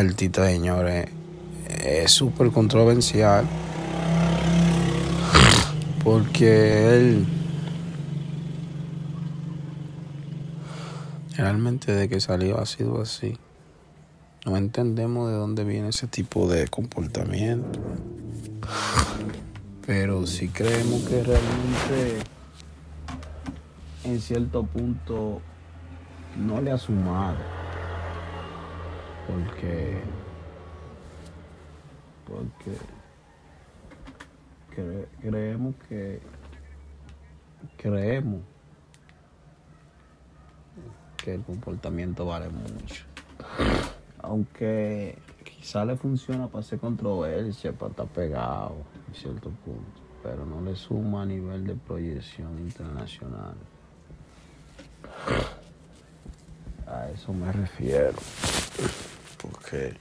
artista, señores, es súper controversial. Porque él realmente de que salió ha sido así. No entendemos de dónde viene ese tipo de comportamiento. Pero si creemos que realmente en cierto punto no le ha sumado. Porque porque creemos que creemos que el comportamiento vale mucho. Aunque quizá le funciona para hacer controversia, para estar pegado en cierto punto, pero no le suma a nivel de proyección internacional. A eso me refiero. Porque